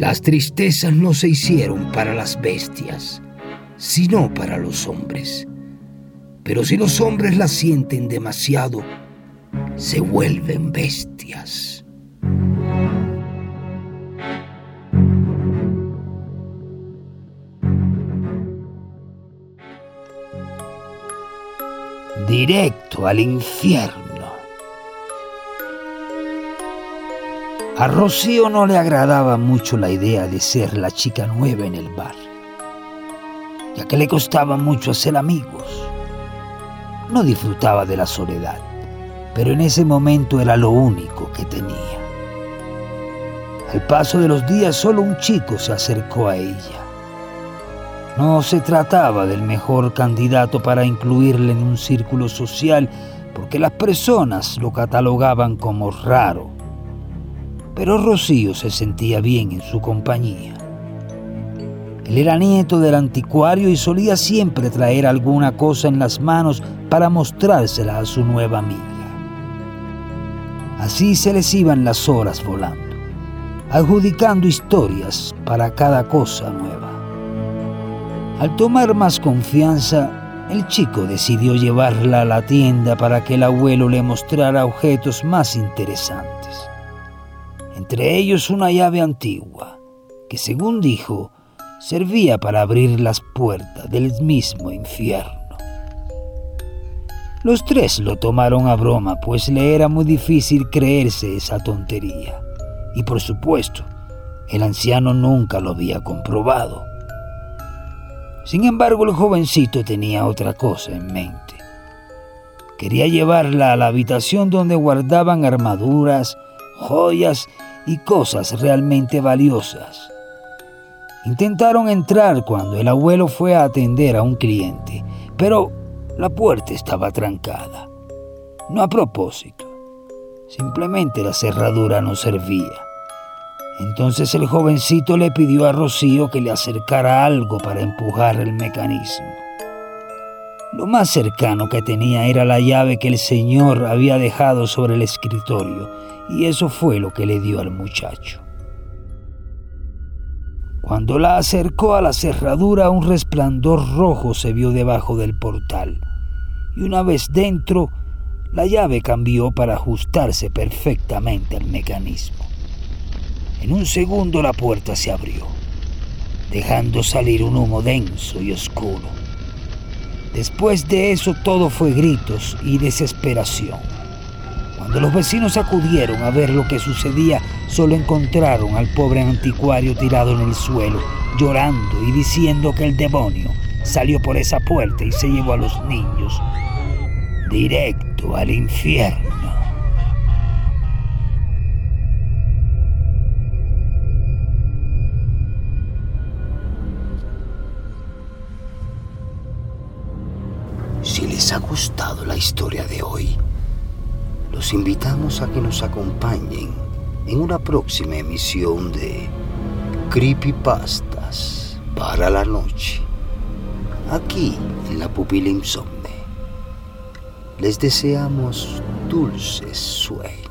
Las tristezas no se hicieron para las bestias, sino para los hombres. Pero si los hombres las sienten demasiado, se vuelven bestias. Directo al infierno. A Rocío no le agradaba mucho la idea de ser la chica nueva en el bar, ya que le costaba mucho hacer amigos. No disfrutaba de la soledad, pero en ese momento era lo único que tenía. Al paso de los días solo un chico se acercó a ella. No se trataba del mejor candidato para incluirle en un círculo social porque las personas lo catalogaban como raro pero Rocío se sentía bien en su compañía. Él era nieto del anticuario y solía siempre traer alguna cosa en las manos para mostrársela a su nueva amiga. Así se les iban las horas volando, adjudicando historias para cada cosa nueva. Al tomar más confianza, el chico decidió llevarla a la tienda para que el abuelo le mostrara objetos más interesantes entre ellos una llave antigua, que según dijo, servía para abrir las puertas del mismo infierno. Los tres lo tomaron a broma, pues le era muy difícil creerse esa tontería. Y por supuesto, el anciano nunca lo había comprobado. Sin embargo, el jovencito tenía otra cosa en mente. Quería llevarla a la habitación donde guardaban armaduras, joyas y cosas realmente valiosas. Intentaron entrar cuando el abuelo fue a atender a un cliente, pero la puerta estaba trancada. No a propósito, simplemente la cerradura no servía. Entonces el jovencito le pidió a Rocío que le acercara algo para empujar el mecanismo. Lo más cercano que tenía era la llave que el señor había dejado sobre el escritorio y eso fue lo que le dio al muchacho. Cuando la acercó a la cerradura, un resplandor rojo se vio debajo del portal, y una vez dentro, la llave cambió para ajustarse perfectamente al mecanismo. En un segundo la puerta se abrió, dejando salir un humo denso y oscuro. Después de eso todo fue gritos y desesperación. Cuando los vecinos acudieron a ver lo que sucedía, solo encontraron al pobre anticuario tirado en el suelo, llorando y diciendo que el demonio salió por esa puerta y se llevó a los niños directo al infierno. Les ha gustado la historia de hoy, los invitamos a que nos acompañen en una próxima emisión de Creepypastas para la noche, aquí en la pupila insomne. Les deseamos dulces sueños.